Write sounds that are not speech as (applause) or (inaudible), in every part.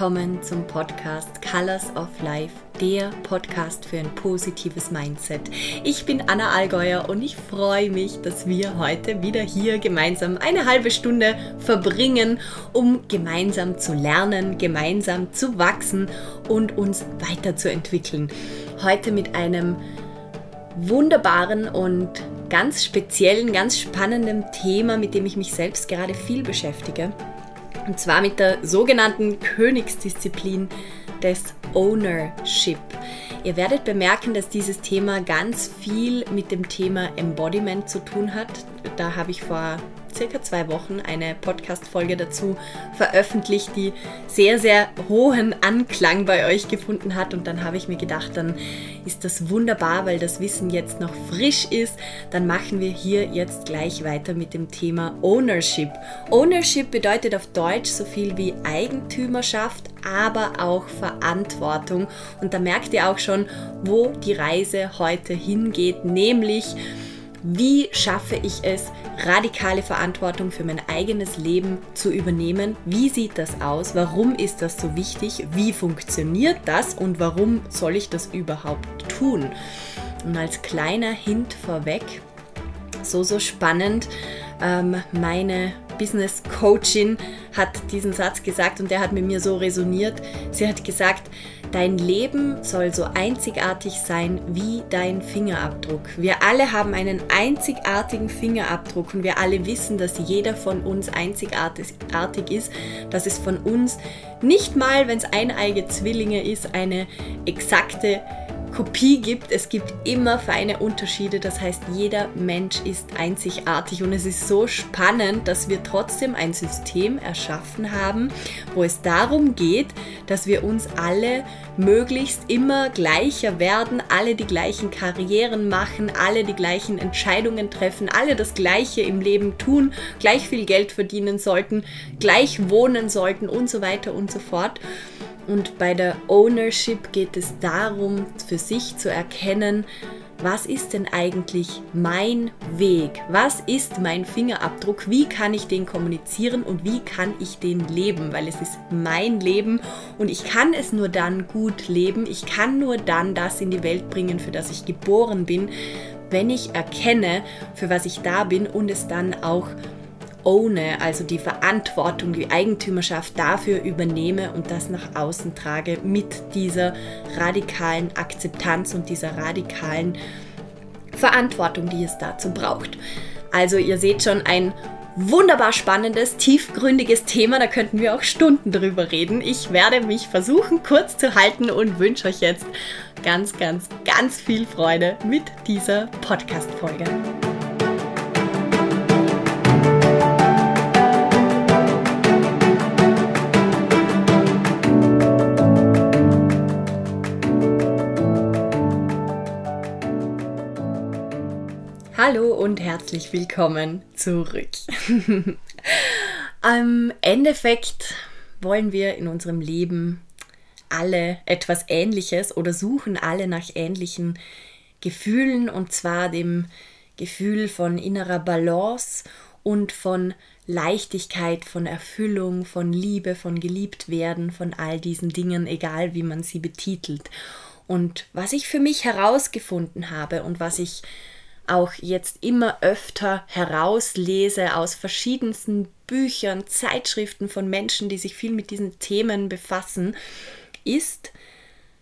Willkommen zum Podcast Colors of Life, der Podcast für ein positives Mindset. Ich bin Anna Allgäuer und ich freue mich, dass wir heute wieder hier gemeinsam eine halbe Stunde verbringen, um gemeinsam zu lernen, gemeinsam zu wachsen und uns weiterzuentwickeln. Heute mit einem wunderbaren und ganz speziellen, ganz spannenden Thema, mit dem ich mich selbst gerade viel beschäftige. Und zwar mit der sogenannten Königsdisziplin des Ownership. Ihr werdet bemerken, dass dieses Thema ganz viel mit dem Thema Embodiment zu tun hat. Da habe ich vor circa zwei Wochen eine Podcast-Folge dazu veröffentlicht, die sehr, sehr hohen Anklang bei euch gefunden hat. Und dann habe ich mir gedacht, dann ist das wunderbar, weil das Wissen jetzt noch frisch ist. Dann machen wir hier jetzt gleich weiter mit dem Thema Ownership. Ownership bedeutet auf Deutsch so viel wie Eigentümerschaft, aber auch Verantwortung. Und da merkt ihr auch schon, wo die Reise heute hingeht, nämlich wie schaffe ich es, radikale Verantwortung für mein eigenes Leben zu übernehmen? Wie sieht das aus? Warum ist das so wichtig? Wie funktioniert das? Und warum soll ich das überhaupt tun? Und als kleiner Hint vorweg, so, so spannend, ähm, meine Business Coachin hat diesen Satz gesagt und der hat mit mir so resoniert. Sie hat gesagt, Dein Leben soll so einzigartig sein wie dein Fingerabdruck. Wir alle haben einen einzigartigen Fingerabdruck und wir alle wissen, dass jeder von uns einzigartig ist, dass es von uns nicht mal, wenn es eineige Zwillinge ist, eine exakte Kopie gibt. Es gibt immer feine Unterschiede. Das heißt, jeder Mensch ist einzigartig und es ist so spannend, dass wir trotzdem ein System erschaffen haben, wo es darum geht, dass wir uns alle möglichst immer gleicher werden, alle die gleichen Karrieren machen, alle die gleichen Entscheidungen treffen, alle das Gleiche im Leben tun, gleich viel Geld verdienen sollten, gleich wohnen sollten und so weiter und so fort. Und bei der Ownership geht es darum, für sich zu erkennen, was ist denn eigentlich mein Weg? Was ist mein Fingerabdruck? Wie kann ich den kommunizieren und wie kann ich den leben? Weil es ist mein Leben und ich kann es nur dann gut leben. Ich kann nur dann das in die Welt bringen, für das ich geboren bin, wenn ich erkenne, für was ich da bin und es dann auch owne, also die Verantwortung, die Eigentümerschaft dafür übernehme und das nach außen trage mit dieser radikalen Akzeptanz und dieser radikalen Verantwortung, die es dazu braucht. Also ihr seht schon ein wunderbar spannendes, tiefgründiges Thema, da könnten wir auch Stunden drüber reden. Ich werde mich versuchen kurz zu halten und wünsche euch jetzt ganz, ganz, ganz viel Freude mit dieser Podcast-Folge. Hallo und herzlich willkommen zurück. (laughs) Am Endeffekt wollen wir in unserem Leben alle etwas Ähnliches oder suchen alle nach ähnlichen Gefühlen und zwar dem Gefühl von innerer Balance und von Leichtigkeit, von Erfüllung, von Liebe, von geliebt werden, von all diesen Dingen, egal wie man sie betitelt. Und was ich für mich herausgefunden habe und was ich auch jetzt immer öfter herauslese aus verschiedensten Büchern, Zeitschriften von Menschen, die sich viel mit diesen Themen befassen, ist,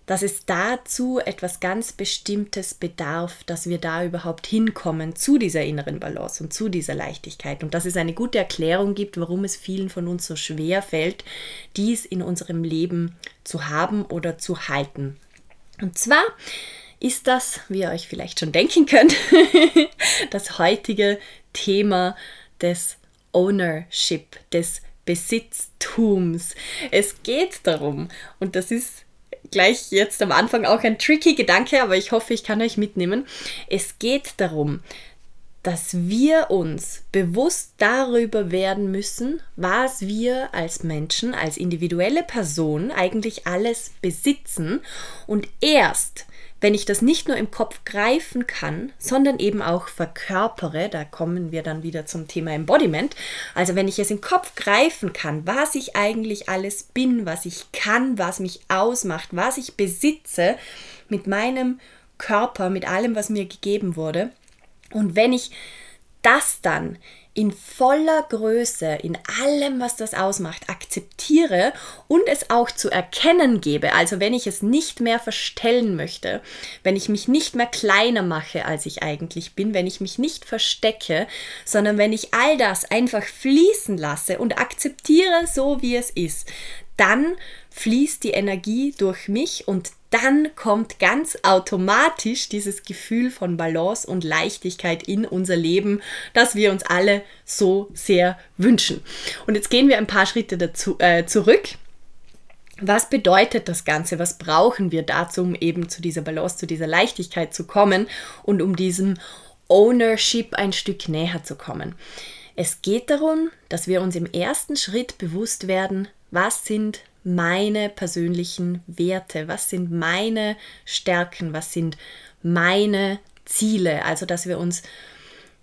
dass es dazu etwas ganz Bestimmtes bedarf, dass wir da überhaupt hinkommen zu dieser inneren Balance und zu dieser Leichtigkeit. Und dass es eine gute Erklärung gibt, warum es vielen von uns so schwer fällt, dies in unserem Leben zu haben oder zu halten. Und zwar ist das, wie ihr euch vielleicht schon denken könnt, (laughs) das heutige Thema des Ownership, des Besitztums. Es geht darum, und das ist gleich jetzt am Anfang auch ein tricky Gedanke, aber ich hoffe, ich kann euch mitnehmen. Es geht darum, dass wir uns bewusst darüber werden müssen, was wir als Menschen, als individuelle Person eigentlich alles besitzen und erst wenn ich das nicht nur im Kopf greifen kann, sondern eben auch verkörpere, da kommen wir dann wieder zum Thema Embodiment, also wenn ich es im Kopf greifen kann, was ich eigentlich alles bin, was ich kann, was mich ausmacht, was ich besitze mit meinem Körper, mit allem, was mir gegeben wurde, und wenn ich das dann in voller Größe, in allem, was das ausmacht, akzeptiere und es auch zu erkennen gebe. Also wenn ich es nicht mehr verstellen möchte, wenn ich mich nicht mehr kleiner mache, als ich eigentlich bin, wenn ich mich nicht verstecke, sondern wenn ich all das einfach fließen lasse und akzeptiere, so wie es ist, dann fließt die Energie durch mich und dann kommt ganz automatisch dieses Gefühl von Balance und Leichtigkeit in unser Leben, das wir uns alle so sehr wünschen. Und jetzt gehen wir ein paar Schritte dazu, äh, zurück. Was bedeutet das Ganze? Was brauchen wir dazu, um eben zu dieser Balance, zu dieser Leichtigkeit zu kommen und um diesem Ownership ein Stück näher zu kommen? Es geht darum, dass wir uns im ersten Schritt bewusst werden, was sind meine persönlichen Werte, was sind meine Stärken, was sind meine Ziele. Also, dass wir uns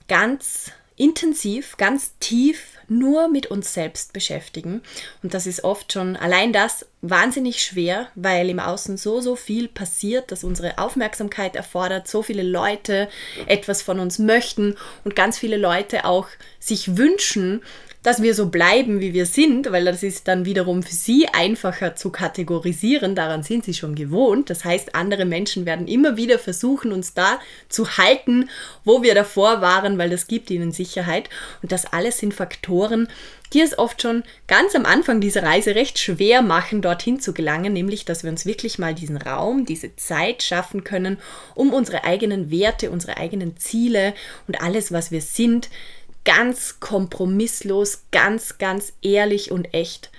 ganz intensiv, ganz tief nur mit uns selbst beschäftigen. Und das ist oft schon allein das wahnsinnig schwer, weil im Außen so, so viel passiert, dass unsere Aufmerksamkeit erfordert, so viele Leute etwas von uns möchten und ganz viele Leute auch sich wünschen, dass wir so bleiben, wie wir sind, weil das ist dann wiederum für sie einfacher zu kategorisieren. Daran sind sie schon gewohnt. Das heißt, andere Menschen werden immer wieder versuchen, uns da zu halten, wo wir davor waren, weil das gibt ihnen Sicherheit. Und das alles sind Faktoren, die es oft schon ganz am Anfang dieser Reise recht schwer machen, dorthin zu gelangen, nämlich dass wir uns wirklich mal diesen Raum, diese Zeit schaffen können, um unsere eigenen Werte, unsere eigenen Ziele und alles, was wir sind, ganz kompromisslos, ganz, ganz ehrlich und echt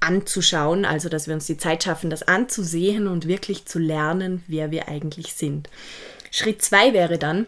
anzuschauen. Also, dass wir uns die Zeit schaffen, das anzusehen und wirklich zu lernen, wer wir eigentlich sind. Schritt zwei wäre dann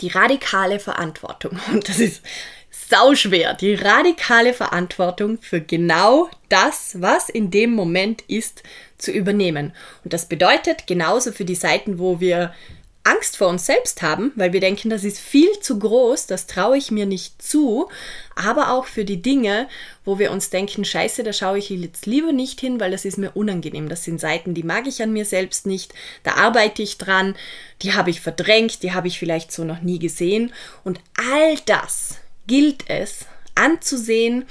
die radikale Verantwortung. (laughs) Und das ist sauschwer. Die radikale Verantwortung für genau das, was in dem Moment ist, zu übernehmen. Und das bedeutet genauso für die Seiten, wo wir Angst vor uns selbst haben, weil wir denken, das ist viel zu groß, das traue ich mir nicht zu, aber auch für die Dinge, wo wir uns denken, scheiße, da schaue ich jetzt lieber nicht hin, weil das ist mir unangenehm. Das sind Seiten, die mag ich an mir selbst nicht, da arbeite ich dran, die habe ich verdrängt, die habe ich vielleicht so noch nie gesehen. Und all das gilt es anzusehen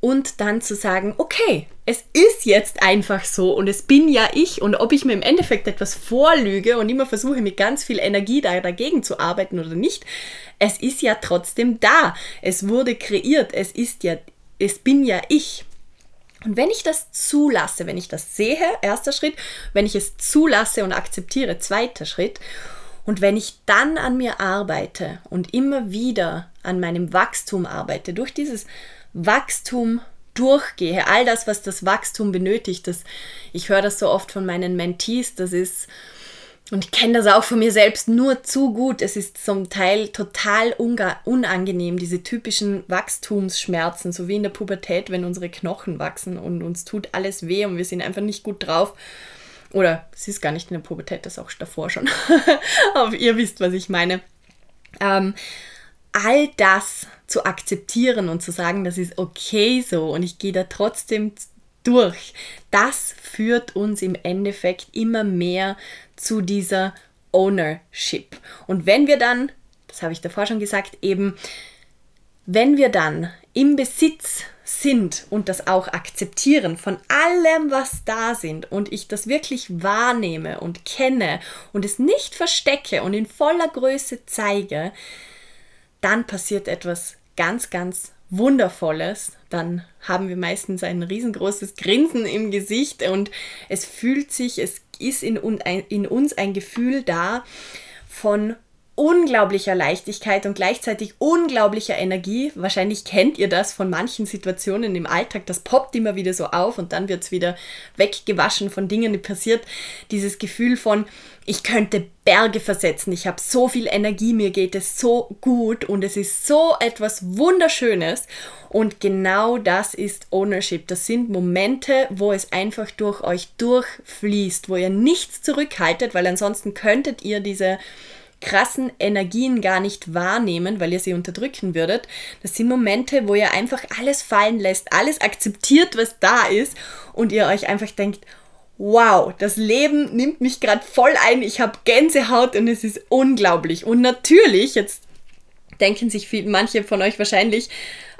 und dann zu sagen, okay, es ist jetzt einfach so und es bin ja ich und ob ich mir im Endeffekt etwas vorlüge und immer versuche mit ganz viel Energie da dagegen zu arbeiten oder nicht, es ist ja trotzdem da. Es wurde kreiert, es ist ja, es bin ja ich. Und wenn ich das zulasse, wenn ich das sehe, erster Schritt, wenn ich es zulasse und akzeptiere, zweiter Schritt, und wenn ich dann an mir arbeite und immer wieder an meinem Wachstum arbeite, durch dieses Wachstum durchgehe, all das, was das Wachstum benötigt, das, ich höre das so oft von meinen Mentees, das ist, und ich kenne das auch von mir selbst nur zu gut, es ist zum Teil total unangenehm, diese typischen Wachstumsschmerzen, so wie in der Pubertät, wenn unsere Knochen wachsen und uns tut alles weh und wir sind einfach nicht gut drauf. Oder es ist gar nicht in der Pubertät, das auch davor schon. (laughs) Aber ihr wisst, was ich meine. Ähm, all das zu akzeptieren und zu sagen, das ist okay so und ich gehe da trotzdem durch, das führt uns im Endeffekt immer mehr zu dieser Ownership. Und wenn wir dann, das habe ich davor schon gesagt, eben, wenn wir dann im Besitz sind und das auch akzeptieren von allem, was da sind und ich das wirklich wahrnehme und kenne und es nicht verstecke und in voller Größe zeige, dann passiert etwas ganz, ganz Wundervolles. Dann haben wir meistens ein riesengroßes Grinsen im Gesicht und es fühlt sich, es ist in, in uns ein Gefühl da von unglaublicher Leichtigkeit und gleichzeitig unglaublicher Energie. Wahrscheinlich kennt ihr das von manchen Situationen im Alltag. Das poppt immer wieder so auf und dann wird es wieder weggewaschen von Dingen, die passiert. Dieses Gefühl von, ich könnte Berge versetzen, ich habe so viel Energie, mir geht es so gut und es ist so etwas Wunderschönes. Und genau das ist Ownership. Das sind Momente, wo es einfach durch euch durchfließt, wo ihr nichts zurückhaltet, weil ansonsten könntet ihr diese krassen Energien gar nicht wahrnehmen, weil ihr sie unterdrücken würdet. Das sind Momente, wo ihr einfach alles fallen lässt, alles akzeptiert, was da ist und ihr euch einfach denkt, wow, das Leben nimmt mich gerade voll ein, ich habe Gänsehaut und es ist unglaublich. Und natürlich, jetzt denken sich viel, manche von euch wahrscheinlich,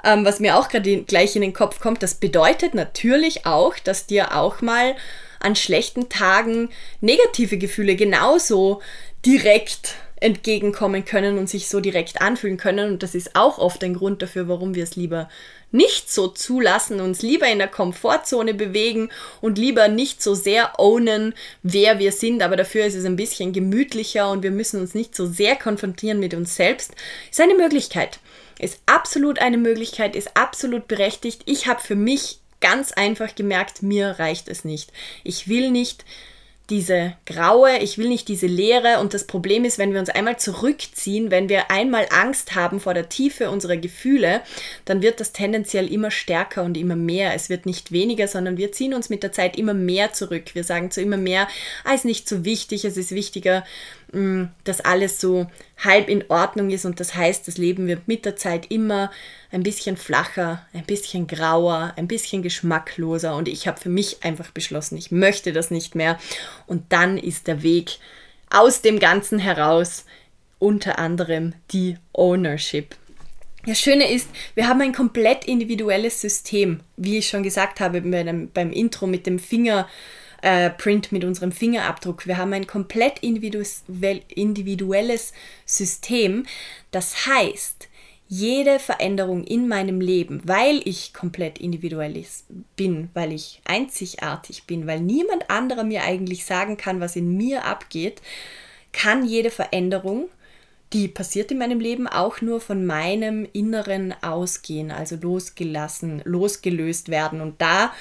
ähm, was mir auch gerade gleich in den Kopf kommt, das bedeutet natürlich auch, dass dir auch mal an schlechten Tagen negative Gefühle genauso direkt entgegenkommen können und sich so direkt anfühlen können. Und das ist auch oft ein Grund dafür, warum wir es lieber nicht so zulassen, uns lieber in der Komfortzone bewegen und lieber nicht so sehr ownen, wer wir sind, aber dafür ist es ein bisschen gemütlicher und wir müssen uns nicht so sehr konfrontieren mit uns selbst, ist eine Möglichkeit. Ist absolut eine Möglichkeit, ist absolut berechtigt. Ich habe für mich ganz einfach gemerkt, mir reicht es nicht. Ich will nicht diese graue, ich will nicht diese leere. Und das Problem ist, wenn wir uns einmal zurückziehen, wenn wir einmal Angst haben vor der Tiefe unserer Gefühle, dann wird das tendenziell immer stärker und immer mehr. Es wird nicht weniger, sondern wir ziehen uns mit der Zeit immer mehr zurück. Wir sagen zu immer mehr, ah, ist nicht so wichtig, es ist wichtiger, dass alles so halb in Ordnung ist. Und das heißt, das Leben wird mit der Zeit immer ein bisschen flacher, ein bisschen grauer, ein bisschen geschmackloser und ich habe für mich einfach beschlossen, ich möchte das nicht mehr und dann ist der Weg aus dem Ganzen heraus unter anderem die Ownership. Das Schöne ist, wir haben ein komplett individuelles System, wie ich schon gesagt habe beim, beim Intro mit dem Fingerprint, äh, mit unserem Fingerabdruck. Wir haben ein komplett individuelles System. Das heißt, jede Veränderung in meinem Leben, weil ich komplett individuell bin, weil ich einzigartig bin, weil niemand anderer mir eigentlich sagen kann, was in mir abgeht, kann jede Veränderung, die passiert in meinem Leben, auch nur von meinem Inneren ausgehen, also losgelassen, losgelöst werden. Und da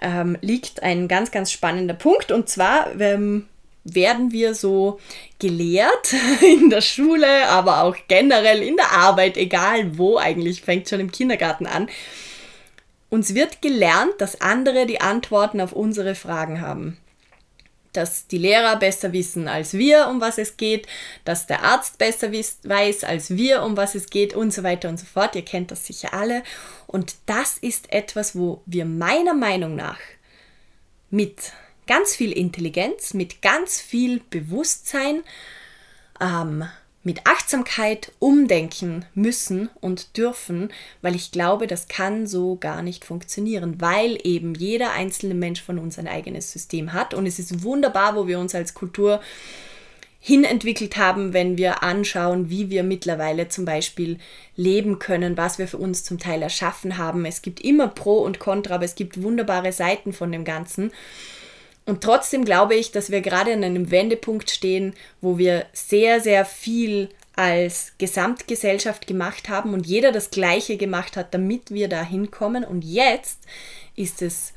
ähm, liegt ein ganz, ganz spannender Punkt. Und zwar ähm, werden wir so gelehrt (laughs) in der Schule, aber auch generell in der Arbeit, egal wo eigentlich, fängt schon im Kindergarten an. Uns wird gelernt, dass andere die Antworten auf unsere Fragen haben. Dass die Lehrer besser wissen als wir, um was es geht, dass der Arzt besser weiß als wir, um was es geht und so weiter und so fort. Ihr kennt das sicher alle. Und das ist etwas, wo wir meiner Meinung nach mit ganz viel Intelligenz, mit ganz viel Bewusstsein, ähm, mit Achtsamkeit umdenken müssen und dürfen, weil ich glaube, das kann so gar nicht funktionieren, weil eben jeder einzelne Mensch von uns ein eigenes System hat. Und es ist wunderbar, wo wir uns als Kultur hinentwickelt haben, wenn wir anschauen, wie wir mittlerweile zum Beispiel leben können, was wir für uns zum Teil erschaffen haben. Es gibt immer Pro und Contra, aber es gibt wunderbare Seiten von dem Ganzen. Und trotzdem glaube ich, dass wir gerade an einem Wendepunkt stehen, wo wir sehr, sehr viel als Gesamtgesellschaft gemacht haben und jeder das Gleiche gemacht hat, damit wir da hinkommen. Und jetzt ist es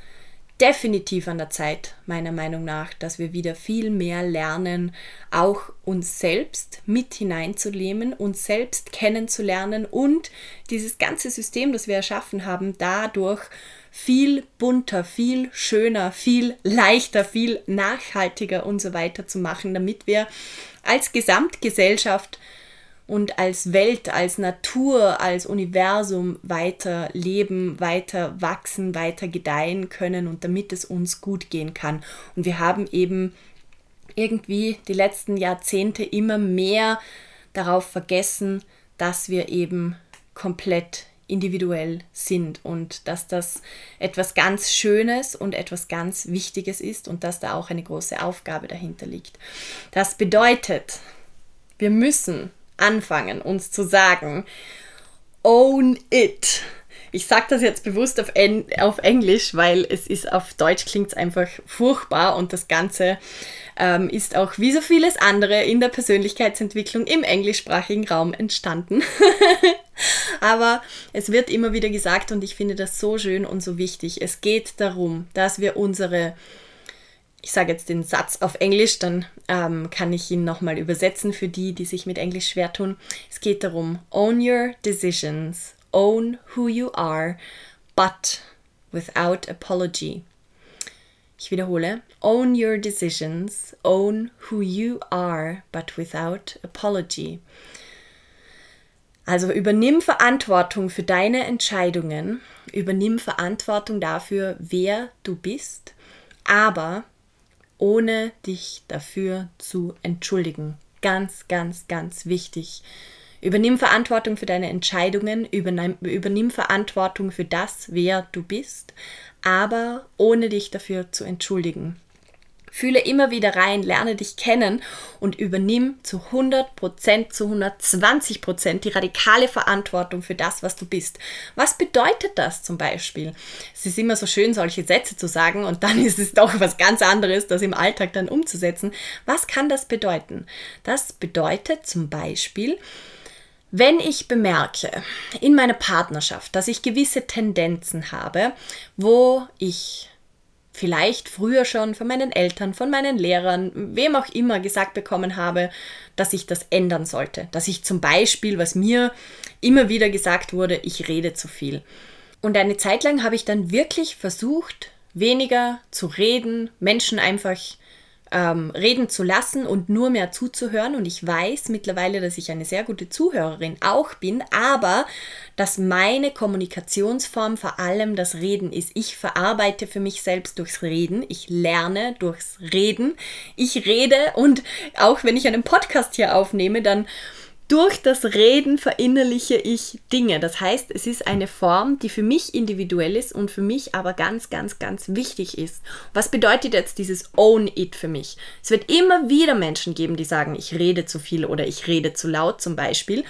definitiv an der Zeit, meiner Meinung nach, dass wir wieder viel mehr lernen, auch uns selbst mit hineinzunehmen, uns selbst kennenzulernen und dieses ganze System, das wir erschaffen haben, dadurch viel bunter, viel schöner, viel leichter, viel nachhaltiger und so weiter zu machen, damit wir als Gesamtgesellschaft und als Welt, als Natur, als Universum weiter leben, weiter wachsen, weiter gedeihen können und damit es uns gut gehen kann. Und wir haben eben irgendwie die letzten Jahrzehnte immer mehr darauf vergessen, dass wir eben komplett individuell sind und dass das etwas ganz Schönes und etwas ganz Wichtiges ist und dass da auch eine große Aufgabe dahinter liegt. Das bedeutet, wir müssen anfangen, uns zu sagen, own it. Ich sage das jetzt bewusst auf, en auf Englisch, weil es ist auf Deutsch klingt es einfach furchtbar und das Ganze ähm, ist auch wie so vieles andere in der Persönlichkeitsentwicklung im englischsprachigen Raum entstanden. (laughs) Aber es wird immer wieder gesagt und ich finde das so schön und so wichtig. Es geht darum, dass wir unsere ich sage jetzt den Satz auf Englisch, dann ähm, kann ich ihn nochmal übersetzen für die, die sich mit Englisch schwer tun. Es geht darum, own your decisions, own who you are, but without apology. Ich wiederhole, own your decisions, own who you are, but without apology. Also übernimm Verantwortung für deine Entscheidungen, übernimm Verantwortung dafür, wer du bist, aber ohne dich dafür zu entschuldigen. Ganz, ganz, ganz wichtig. Übernimm Verantwortung für deine Entscheidungen, übernimm, übernimm Verantwortung für das, wer du bist, aber ohne dich dafür zu entschuldigen. Fühle immer wieder rein, lerne dich kennen und übernimm zu 100%, zu 120% die radikale Verantwortung für das, was du bist. Was bedeutet das zum Beispiel? Es ist immer so schön, solche Sätze zu sagen und dann (laughs) ist es doch was ganz anderes, das im Alltag dann umzusetzen. Was kann das bedeuten? Das bedeutet zum Beispiel, wenn ich bemerke in meiner Partnerschaft, dass ich gewisse Tendenzen habe, wo ich vielleicht früher schon von meinen Eltern, von meinen Lehrern, wem auch immer gesagt bekommen habe, dass ich das ändern sollte. Dass ich zum Beispiel, was mir immer wieder gesagt wurde, ich rede zu viel. Und eine Zeit lang habe ich dann wirklich versucht, weniger zu reden, Menschen einfach ähm, reden zu lassen und nur mehr zuzuhören. Und ich weiß mittlerweile, dass ich eine sehr gute Zuhörerin auch bin, aber dass meine Kommunikationsform vor allem das Reden ist. Ich verarbeite für mich selbst durchs Reden. Ich lerne durchs Reden. Ich rede und auch wenn ich einen Podcast hier aufnehme, dann durch das Reden verinnerliche ich Dinge. Das heißt, es ist eine Form, die für mich individuell ist und für mich aber ganz, ganz, ganz wichtig ist. Was bedeutet jetzt dieses Own It für mich? Es wird immer wieder Menschen geben, die sagen, ich rede zu viel oder ich rede zu laut zum Beispiel.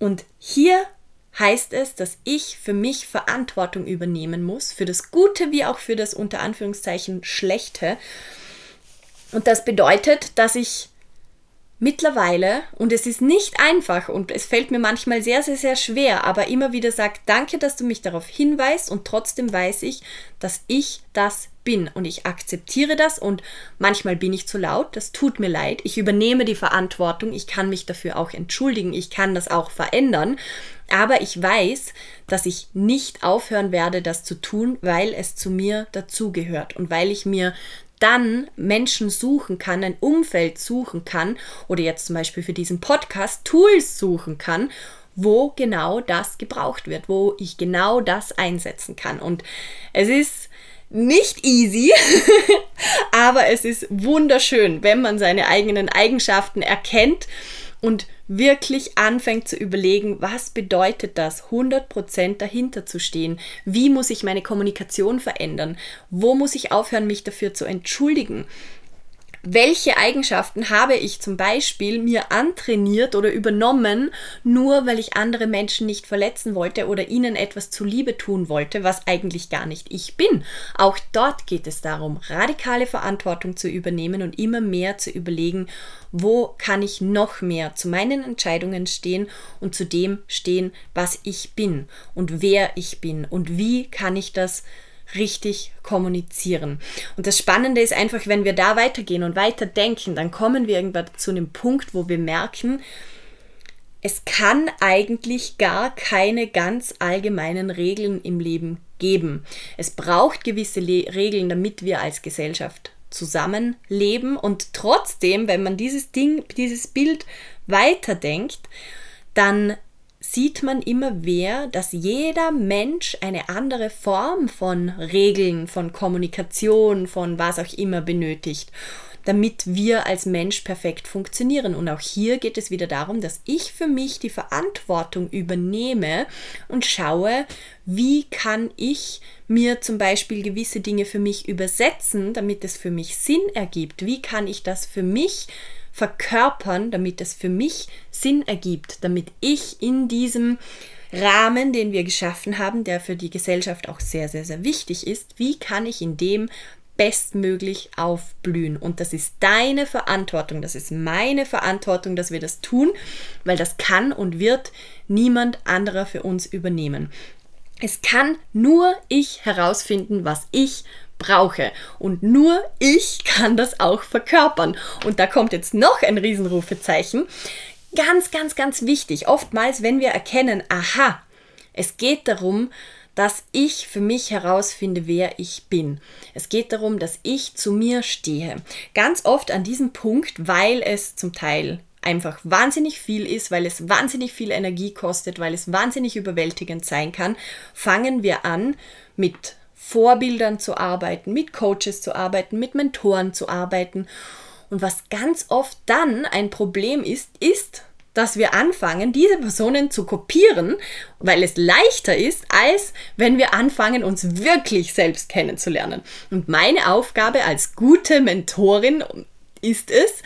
Und hier heißt es, dass ich für mich Verantwortung übernehmen muss, für das Gute wie auch für das unter Anführungszeichen Schlechte. Und das bedeutet, dass ich mittlerweile, und es ist nicht einfach und es fällt mir manchmal sehr, sehr, sehr schwer, aber immer wieder sagt, danke, dass du mich darauf hinweist und trotzdem weiß ich, dass ich das bin und ich akzeptiere das und manchmal bin ich zu laut, das tut mir leid, ich übernehme die Verantwortung, ich kann mich dafür auch entschuldigen, ich kann das auch verändern, aber ich weiß, dass ich nicht aufhören werde, das zu tun, weil es zu mir dazugehört und weil ich mir dann Menschen suchen kann, ein Umfeld suchen kann oder jetzt zum Beispiel für diesen Podcast Tools suchen kann, wo genau das gebraucht wird, wo ich genau das einsetzen kann. Und es ist nicht easy, (laughs) aber es ist wunderschön, wenn man seine eigenen Eigenschaften erkennt und wirklich anfängt zu überlegen, was bedeutet das, 100% dahinter zu stehen? Wie muss ich meine Kommunikation verändern? Wo muss ich aufhören, mich dafür zu entschuldigen? Welche Eigenschaften habe ich zum Beispiel mir antrainiert oder übernommen, nur weil ich andere Menschen nicht verletzen wollte oder ihnen etwas zuliebe tun wollte, was eigentlich gar nicht ich bin. Auch dort geht es darum, radikale Verantwortung zu übernehmen und immer mehr zu überlegen, wo kann ich noch mehr zu meinen Entscheidungen stehen und zu dem stehen, was ich bin und wer ich bin und wie kann ich das richtig kommunizieren. Und das Spannende ist einfach, wenn wir da weitergehen und weiter denken, dann kommen wir irgendwann zu einem Punkt, wo wir merken, es kann eigentlich gar keine ganz allgemeinen Regeln im Leben geben. Es braucht gewisse Le Regeln, damit wir als Gesellschaft zusammenleben und trotzdem, wenn man dieses Ding, dieses Bild weiterdenkt, dann sieht man immer mehr, dass jeder Mensch eine andere Form von Regeln, von Kommunikation, von was auch immer benötigt, damit wir als Mensch perfekt funktionieren. Und auch hier geht es wieder darum, dass ich für mich die Verantwortung übernehme und schaue, wie kann ich mir zum Beispiel gewisse Dinge für mich übersetzen, damit es für mich Sinn ergibt. Wie kann ich das für mich verkörpern, damit es für mich Sinn ergibt, damit ich in diesem Rahmen, den wir geschaffen haben, der für die Gesellschaft auch sehr, sehr, sehr wichtig ist, wie kann ich in dem bestmöglich aufblühen. Und das ist deine Verantwortung, das ist meine Verantwortung, dass wir das tun, weil das kann und wird niemand anderer für uns übernehmen. Es kann nur ich herausfinden, was ich brauche. Und nur ich kann das auch verkörpern. Und da kommt jetzt noch ein Riesenrufezeichen. Ganz, ganz, ganz wichtig. Oftmals, wenn wir erkennen, aha, es geht darum, dass ich für mich herausfinde, wer ich bin. Es geht darum, dass ich zu mir stehe. Ganz oft an diesem Punkt, weil es zum Teil einfach wahnsinnig viel ist, weil es wahnsinnig viel Energie kostet, weil es wahnsinnig überwältigend sein kann, fangen wir an mit Vorbildern zu arbeiten, mit Coaches zu arbeiten, mit Mentoren zu arbeiten. Und was ganz oft dann ein Problem ist, ist, dass wir anfangen, diese Personen zu kopieren, weil es leichter ist, als wenn wir anfangen, uns wirklich selbst kennenzulernen. Und meine Aufgabe als gute Mentorin ist es,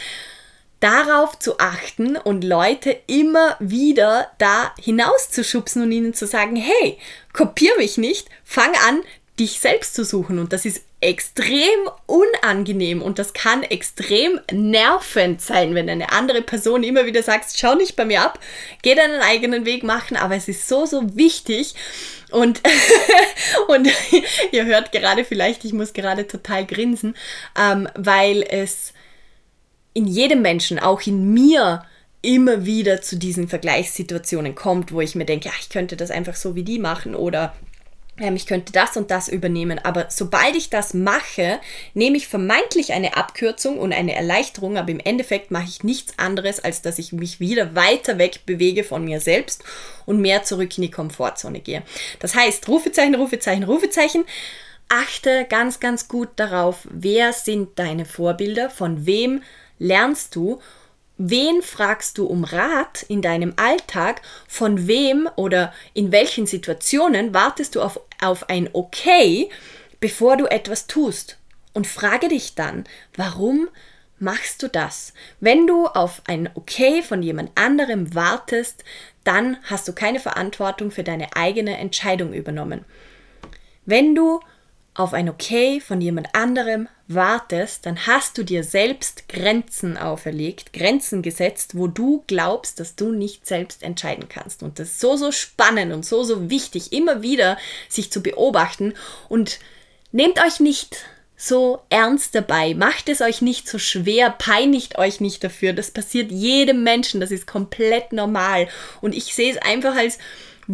darauf zu achten und Leute immer wieder da hinauszuschubsen und ihnen zu sagen, hey, kopier mich nicht, fang an, dich selbst zu suchen. Und das ist extrem unangenehm und das kann extrem nervend sein, wenn eine andere Person immer wieder sagt, schau nicht bei mir ab, geh deinen eigenen Weg machen, aber es ist so, so wichtig und, (laughs) und (laughs) ihr hört gerade vielleicht, ich muss gerade total grinsen, ähm, weil es in jedem Menschen, auch in mir, immer wieder zu diesen Vergleichssituationen kommt, wo ich mir denke, ja, ich könnte das einfach so wie die machen oder ich könnte das und das übernehmen. Aber sobald ich das mache, nehme ich vermeintlich eine Abkürzung und eine Erleichterung, aber im Endeffekt mache ich nichts anderes, als dass ich mich wieder weiter weg bewege von mir selbst und mehr zurück in die Komfortzone gehe. Das heißt, Rufezeichen, Rufezeichen, Rufezeichen. Achte ganz, ganz gut darauf, wer sind deine Vorbilder, von wem lernst du Wen fragst du um Rat in deinem Alltag? Von wem oder in welchen Situationen wartest du auf, auf ein Okay, bevor du etwas tust? Und frage dich dann, warum machst du das? Wenn du auf ein Okay von jemand anderem wartest, dann hast du keine Verantwortung für deine eigene Entscheidung übernommen. Wenn du auf ein Okay von jemand anderem wartest, dann hast du dir selbst Grenzen auferlegt, Grenzen gesetzt, wo du glaubst, dass du nicht selbst entscheiden kannst. Und das ist so, so spannend und so, so wichtig, immer wieder sich zu beobachten und nehmt euch nicht so ernst dabei, macht es euch nicht so schwer, peinigt euch nicht dafür. Das passiert jedem Menschen, das ist komplett normal. Und ich sehe es einfach als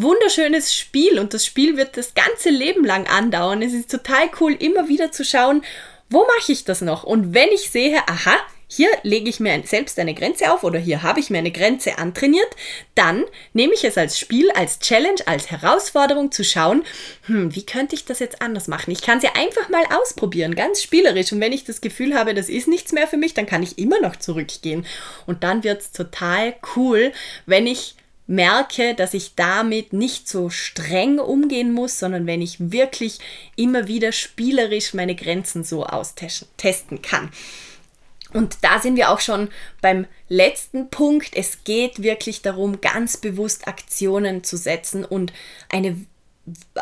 wunderschönes Spiel und das Spiel wird das ganze Leben lang andauern. Es ist total cool, immer wieder zu schauen, wo mache ich das noch? Und wenn ich sehe, aha, hier lege ich mir selbst eine Grenze auf oder hier habe ich mir eine Grenze antrainiert, dann nehme ich es als Spiel, als Challenge, als Herausforderung zu schauen, hm, wie könnte ich das jetzt anders machen? Ich kann es ja einfach mal ausprobieren, ganz spielerisch. Und wenn ich das Gefühl habe, das ist nichts mehr für mich, dann kann ich immer noch zurückgehen. Und dann wird es total cool, wenn ich merke, dass ich damit nicht so streng umgehen muss, sondern wenn ich wirklich immer wieder spielerisch meine Grenzen so austesten kann. Und da sind wir auch schon beim letzten Punkt. Es geht wirklich darum, ganz bewusst Aktionen zu setzen und eine,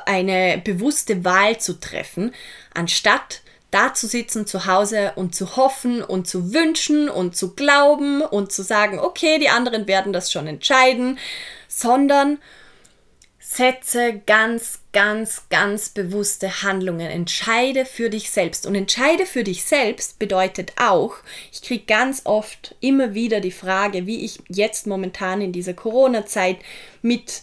eine bewusste Wahl zu treffen, anstatt da zu sitzen zu Hause und zu hoffen und zu wünschen und zu glauben und zu sagen, okay, die anderen werden das schon entscheiden, sondern setze ganz, ganz, ganz bewusste Handlungen. Entscheide für dich selbst. Und entscheide für dich selbst bedeutet auch, ich kriege ganz oft immer wieder die Frage, wie ich jetzt momentan in dieser Corona-Zeit mit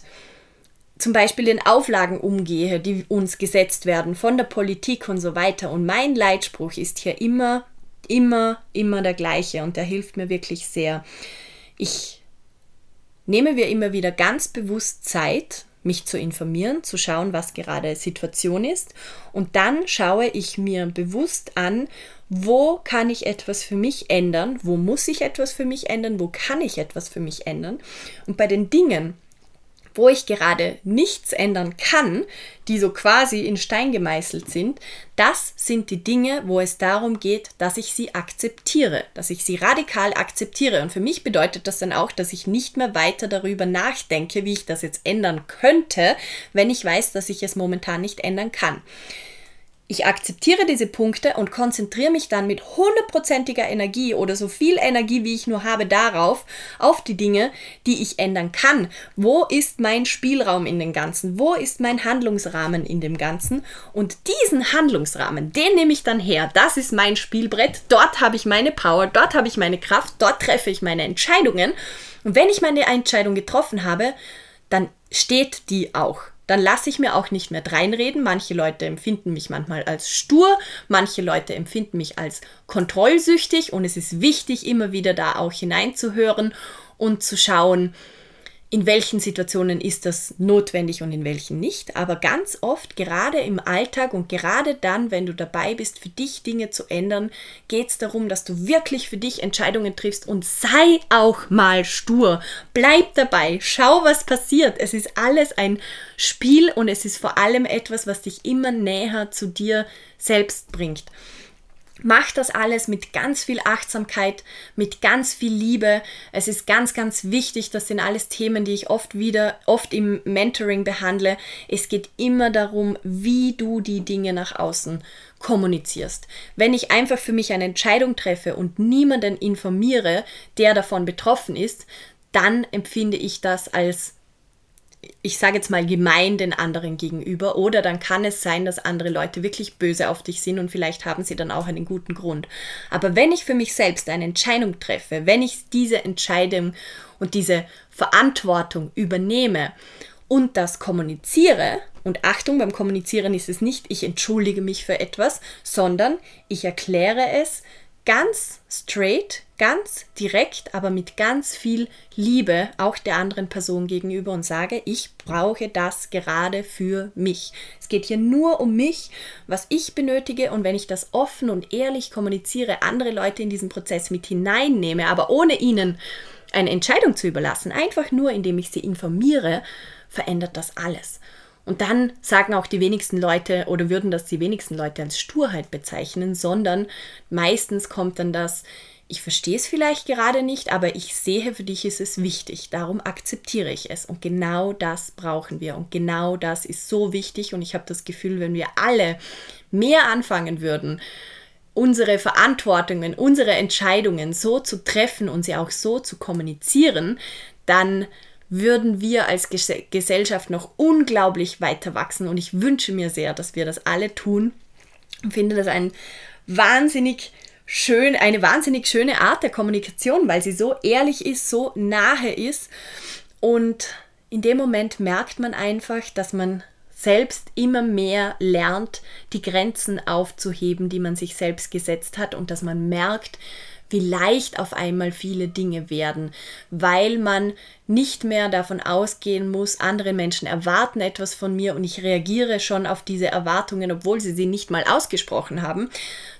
zum Beispiel den Auflagen umgehe, die uns gesetzt werden von der Politik und so weiter. Und mein Leitspruch ist hier immer, immer, immer der gleiche und der hilft mir wirklich sehr. Ich nehme mir immer wieder ganz bewusst Zeit, mich zu informieren, zu schauen, was gerade Situation ist. Und dann schaue ich mir bewusst an, wo kann ich etwas für mich ändern, wo muss ich etwas für mich ändern, wo kann ich etwas für mich ändern. Und bei den Dingen, wo ich gerade nichts ändern kann, die so quasi in Stein gemeißelt sind, das sind die Dinge, wo es darum geht, dass ich sie akzeptiere, dass ich sie radikal akzeptiere. Und für mich bedeutet das dann auch, dass ich nicht mehr weiter darüber nachdenke, wie ich das jetzt ändern könnte, wenn ich weiß, dass ich es momentan nicht ändern kann. Ich akzeptiere diese Punkte und konzentriere mich dann mit hundertprozentiger Energie oder so viel Energie, wie ich nur habe, darauf, auf die Dinge, die ich ändern kann. Wo ist mein Spielraum in dem Ganzen? Wo ist mein Handlungsrahmen in dem Ganzen? Und diesen Handlungsrahmen, den nehme ich dann her. Das ist mein Spielbrett. Dort habe ich meine Power, dort habe ich meine Kraft, dort treffe ich meine Entscheidungen. Und wenn ich meine Entscheidung getroffen habe, dann steht die auch dann lasse ich mir auch nicht mehr dreinreden. Manche Leute empfinden mich manchmal als stur, manche Leute empfinden mich als kontrollsüchtig und es ist wichtig, immer wieder da auch hineinzuhören und zu schauen, in welchen Situationen ist das notwendig und in welchen nicht. Aber ganz oft, gerade im Alltag und gerade dann, wenn du dabei bist, für dich Dinge zu ändern, geht es darum, dass du wirklich für dich Entscheidungen triffst und sei auch mal stur. Bleib dabei, schau, was passiert. Es ist alles ein Spiel und es ist vor allem etwas, was dich immer näher zu dir selbst bringt. Mach das alles mit ganz viel Achtsamkeit, mit ganz viel Liebe. Es ist ganz, ganz wichtig. Das sind alles Themen, die ich oft wieder, oft im Mentoring behandle. Es geht immer darum, wie du die Dinge nach außen kommunizierst. Wenn ich einfach für mich eine Entscheidung treffe und niemanden informiere, der davon betroffen ist, dann empfinde ich das als ich sage jetzt mal, gemein den anderen gegenüber. Oder dann kann es sein, dass andere Leute wirklich böse auf dich sind und vielleicht haben sie dann auch einen guten Grund. Aber wenn ich für mich selbst eine Entscheidung treffe, wenn ich diese Entscheidung und diese Verantwortung übernehme und das kommuniziere, und Achtung, beim Kommunizieren ist es nicht, ich entschuldige mich für etwas, sondern ich erkläre es ganz straight, ganz direkt, aber mit ganz viel Liebe auch der anderen Person gegenüber und sage, ich brauche das gerade für mich. Es geht hier nur um mich, was ich benötige und wenn ich das offen und ehrlich kommuniziere, andere Leute in diesen Prozess mit hineinnehme, aber ohne ihnen eine Entscheidung zu überlassen, einfach nur indem ich sie informiere, verändert das alles. Und dann sagen auch die wenigsten Leute oder würden das die wenigsten Leute als Sturheit bezeichnen, sondern meistens kommt dann das, ich verstehe es vielleicht gerade nicht, aber ich sehe, für dich ist es wichtig, darum akzeptiere ich es. Und genau das brauchen wir. Und genau das ist so wichtig. Und ich habe das Gefühl, wenn wir alle mehr anfangen würden, unsere Verantwortungen, unsere Entscheidungen so zu treffen und sie auch so zu kommunizieren, dann würden wir als Gesellschaft noch unglaublich weiter wachsen. Und ich wünsche mir sehr, dass wir das alle tun und finde das ein wahnsinnig schön, eine wahnsinnig schöne Art der Kommunikation, weil sie so ehrlich ist, so nahe ist. Und in dem Moment merkt man einfach, dass man selbst immer mehr lernt, die Grenzen aufzuheben, die man sich selbst gesetzt hat und dass man merkt, wie leicht auf einmal viele Dinge werden, weil man nicht mehr davon ausgehen muss, andere Menschen erwarten etwas von mir und ich reagiere schon auf diese Erwartungen, obwohl sie sie nicht mal ausgesprochen haben,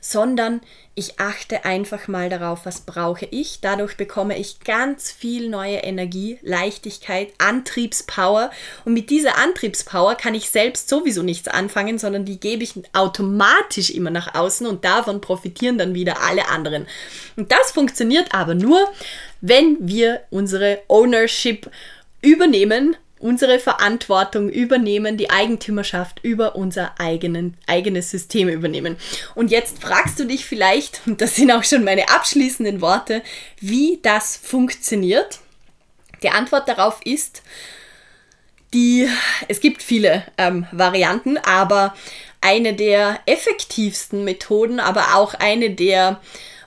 sondern ich achte einfach mal darauf, was brauche ich. Dadurch bekomme ich ganz viel neue Energie, Leichtigkeit, Antriebspower. Und mit dieser Antriebspower kann ich selbst sowieso nichts anfangen, sondern die gebe ich automatisch immer nach außen und davon profitieren dann wieder alle anderen. Und das funktioniert aber nur, wenn wir unsere Ownership übernehmen unsere Verantwortung übernehmen, die Eigentümerschaft über unser eigenen, eigenes System übernehmen. Und jetzt fragst du dich vielleicht, und das sind auch schon meine abschließenden Worte, wie das funktioniert. Die Antwort darauf ist, die, es gibt viele ähm, Varianten, aber eine der effektivsten Methoden, aber auch eine der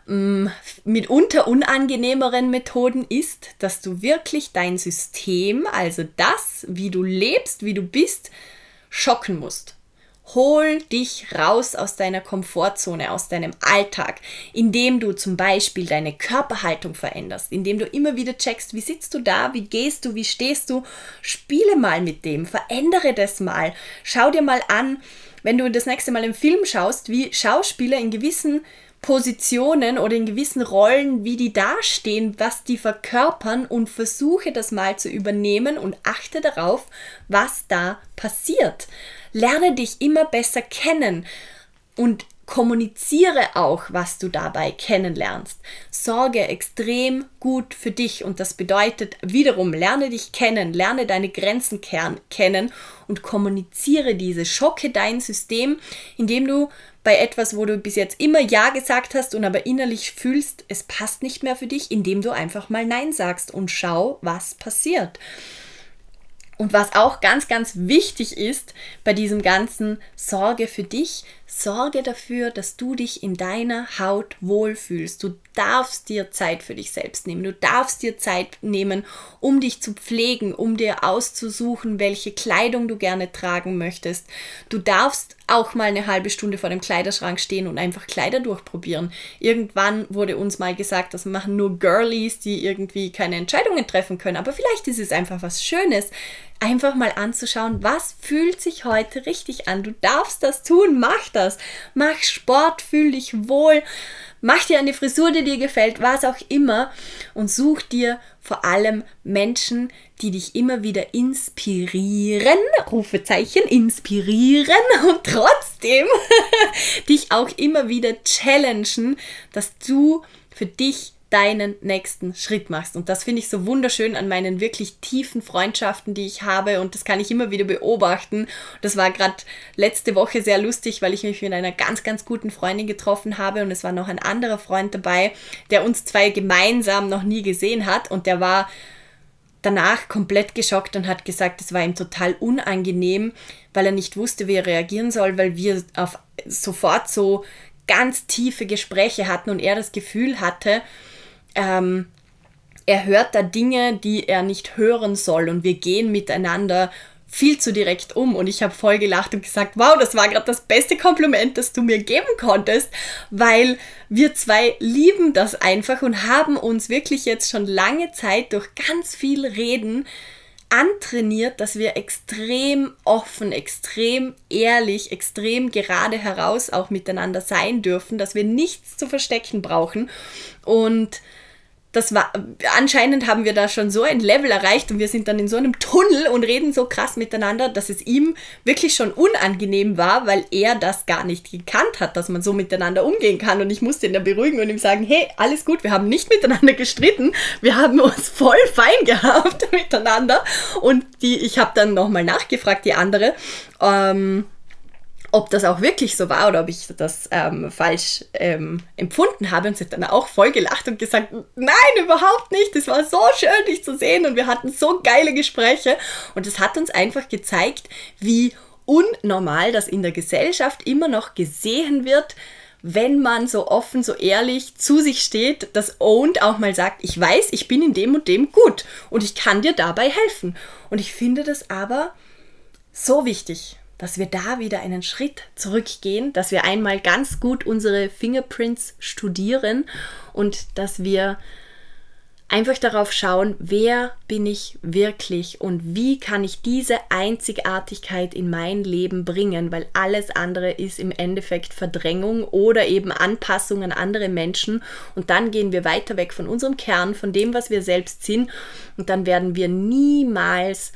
Mm, mitunter unangenehmeren Methoden ist, dass du wirklich dein System, also das, wie du lebst, wie du bist, schocken musst. Hol dich raus aus deiner Komfortzone, aus deinem Alltag, indem du zum Beispiel deine Körperhaltung veränderst, indem du immer wieder checkst, wie sitzt du da, wie gehst du, wie stehst du. Spiele mal mit dem, verändere das mal. Schau dir mal an, wenn du das nächste Mal im Film schaust, wie Schauspieler in gewissen Positionen oder in gewissen Rollen, wie die dastehen, was die verkörpern und versuche das mal zu übernehmen und achte darauf, was da passiert. Lerne dich immer besser kennen und kommuniziere auch, was du dabei kennenlernst. Sorge extrem gut für dich und das bedeutet wiederum, lerne dich kennen, lerne deine Grenzen kennen und kommuniziere diese. Schocke dein System, indem du bei etwas, wo du bis jetzt immer Ja gesagt hast und aber innerlich fühlst, es passt nicht mehr für dich, indem du einfach mal Nein sagst und schau, was passiert. Und was auch ganz, ganz wichtig ist bei diesem ganzen Sorge für dich, sorge dafür, dass du dich in deiner Haut wohlfühlst. Du darfst dir Zeit für dich selbst nehmen. Du darfst dir Zeit nehmen, um dich zu pflegen, um dir auszusuchen, welche Kleidung du gerne tragen möchtest. Du darfst auch mal eine halbe Stunde vor dem Kleiderschrank stehen und einfach Kleider durchprobieren. Irgendwann wurde uns mal gesagt, das machen nur Girlies, die irgendwie keine Entscheidungen treffen können. Aber vielleicht ist es einfach was Schönes, einfach mal anzuschauen, was fühlt sich heute richtig an. Du darfst das tun, mach das. Mach Sport, fühl dich wohl, mach dir eine Frisur, die dir gefällt, was auch immer und such dir vor allem Menschen, die dich immer wieder inspirieren, Rufezeichen, inspirieren (laughs) und trotzdem (laughs) dich auch immer wieder challengen, dass du für dich deinen nächsten Schritt machst. Und das finde ich so wunderschön an meinen wirklich tiefen Freundschaften, die ich habe. Und das kann ich immer wieder beobachten. Das war gerade letzte Woche sehr lustig, weil ich mich mit einer ganz, ganz guten Freundin getroffen habe. Und es war noch ein anderer Freund dabei, der uns zwei gemeinsam noch nie gesehen hat. Und der war danach komplett geschockt und hat gesagt, es war ihm total unangenehm, weil er nicht wusste, wie er reagieren soll, weil wir auf sofort so ganz tiefe Gespräche hatten und er das Gefühl hatte, ähm, er hört da Dinge, die er nicht hören soll und wir gehen miteinander viel zu direkt um und ich habe voll gelacht und gesagt, wow, das war gerade das beste Kompliment, das du mir geben konntest, weil wir zwei lieben das einfach und haben uns wirklich jetzt schon lange Zeit durch ganz viel Reden antrainiert, dass wir extrem offen, extrem ehrlich, extrem gerade heraus auch miteinander sein dürfen, dass wir nichts zu verstecken brauchen. Und das war, anscheinend haben wir da schon so ein Level erreicht und wir sind dann in so einem Tunnel und reden so krass miteinander, dass es ihm wirklich schon unangenehm war, weil er das gar nicht gekannt hat, dass man so miteinander umgehen kann. Und ich musste ihn da beruhigen und ihm sagen, hey, alles gut, wir haben nicht (laughs) miteinander gestritten, wir haben uns voll fein gehabt (laughs) miteinander. Und die, ich habe dann nochmal nachgefragt, die andere, ähm, ob das auch wirklich so war oder ob ich das ähm, falsch ähm, empfunden habe. Und sie hat dann auch voll gelacht und gesagt, nein, überhaupt nicht. Es war so schön, dich zu sehen und wir hatten so geile Gespräche. Und es hat uns einfach gezeigt, wie unnormal das in der Gesellschaft immer noch gesehen wird, wenn man so offen, so ehrlich zu sich steht, das owned auch mal sagt, ich weiß, ich bin in dem und dem gut und ich kann dir dabei helfen. Und ich finde das aber so wichtig dass wir da wieder einen Schritt zurückgehen, dass wir einmal ganz gut unsere Fingerprints studieren und dass wir einfach darauf schauen, wer bin ich wirklich und wie kann ich diese Einzigartigkeit in mein Leben bringen, weil alles andere ist im Endeffekt Verdrängung oder eben Anpassung an andere Menschen. Und dann gehen wir weiter weg von unserem Kern, von dem, was wir selbst sind. Und dann werden wir niemals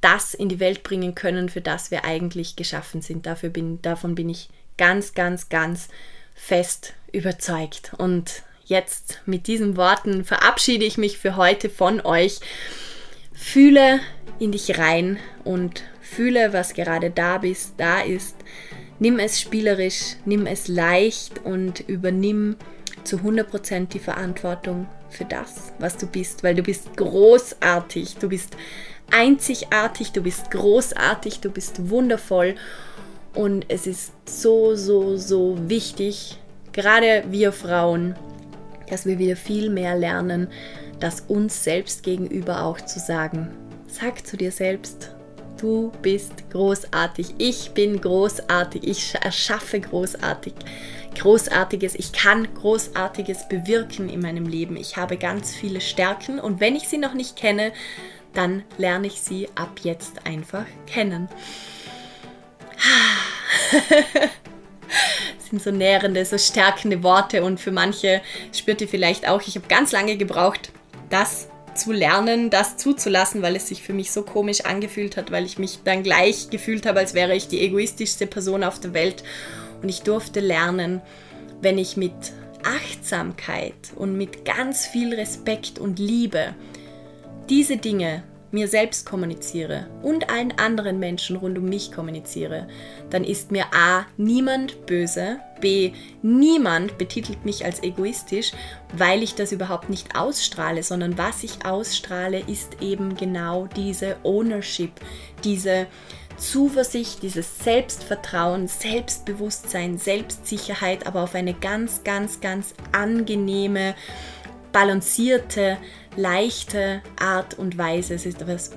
das in die Welt bringen können, für das wir eigentlich geschaffen sind. Dafür bin, davon bin ich ganz, ganz, ganz fest überzeugt. Und jetzt mit diesen Worten verabschiede ich mich für heute von euch. Fühle in dich rein und fühle, was gerade da bist, da ist. Nimm es spielerisch, nimm es leicht und übernimm zu 100% die Verantwortung für das, was du bist, weil du bist großartig, du bist einzigartig, du bist großartig, du bist wundervoll und es ist so, so, so wichtig, gerade wir Frauen, dass wir wieder viel mehr lernen, das uns selbst gegenüber auch zu sagen. Sag zu dir selbst, du bist großartig, ich bin großartig, ich erschaffe großartig. Großartiges, ich kann Großartiges bewirken in meinem Leben. Ich habe ganz viele Stärken und wenn ich sie noch nicht kenne, dann lerne ich sie ab jetzt einfach kennen. (laughs) sind so nährende, so stärkende Worte und für manche spürt ihr vielleicht auch, ich habe ganz lange gebraucht, das zu lernen, das zuzulassen, weil es sich für mich so komisch angefühlt hat, weil ich mich dann gleich gefühlt habe, als wäre ich die egoistischste Person auf der Welt. Und ich durfte lernen, wenn ich mit Achtsamkeit und mit ganz viel Respekt und Liebe diese Dinge mir selbst kommuniziere und allen anderen Menschen rund um mich kommuniziere, dann ist mir A niemand böse, B niemand betitelt mich als egoistisch, weil ich das überhaupt nicht ausstrahle, sondern was ich ausstrahle, ist eben genau diese Ownership, diese Zuversicht, dieses Selbstvertrauen, Selbstbewusstsein, Selbstsicherheit, aber auf eine ganz, ganz, ganz angenehme, balancierte, leichte Art und Weise. Es ist etwas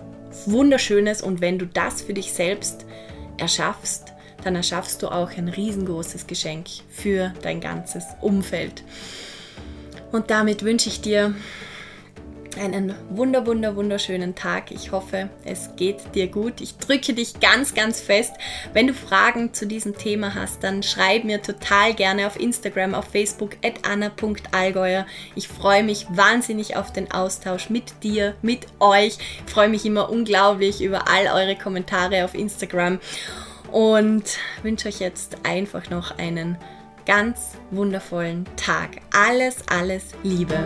Wunderschönes und wenn du das für dich selbst erschaffst, dann erschaffst du auch ein riesengroßes Geschenk für dein ganzes Umfeld. Und damit wünsche ich dir einen wunder, wunder, wunderschönen Tag. Ich hoffe, es geht dir gut. Ich drücke dich ganz, ganz fest. Wenn du Fragen zu diesem Thema hast, dann schreib mir total gerne auf Instagram, auf Facebook at anna.allgäuer. Ich freue mich wahnsinnig auf den Austausch mit dir, mit euch. Ich freue mich immer unglaublich über all eure Kommentare auf Instagram und wünsche euch jetzt einfach noch einen ganz wundervollen Tag. Alles, alles Liebe.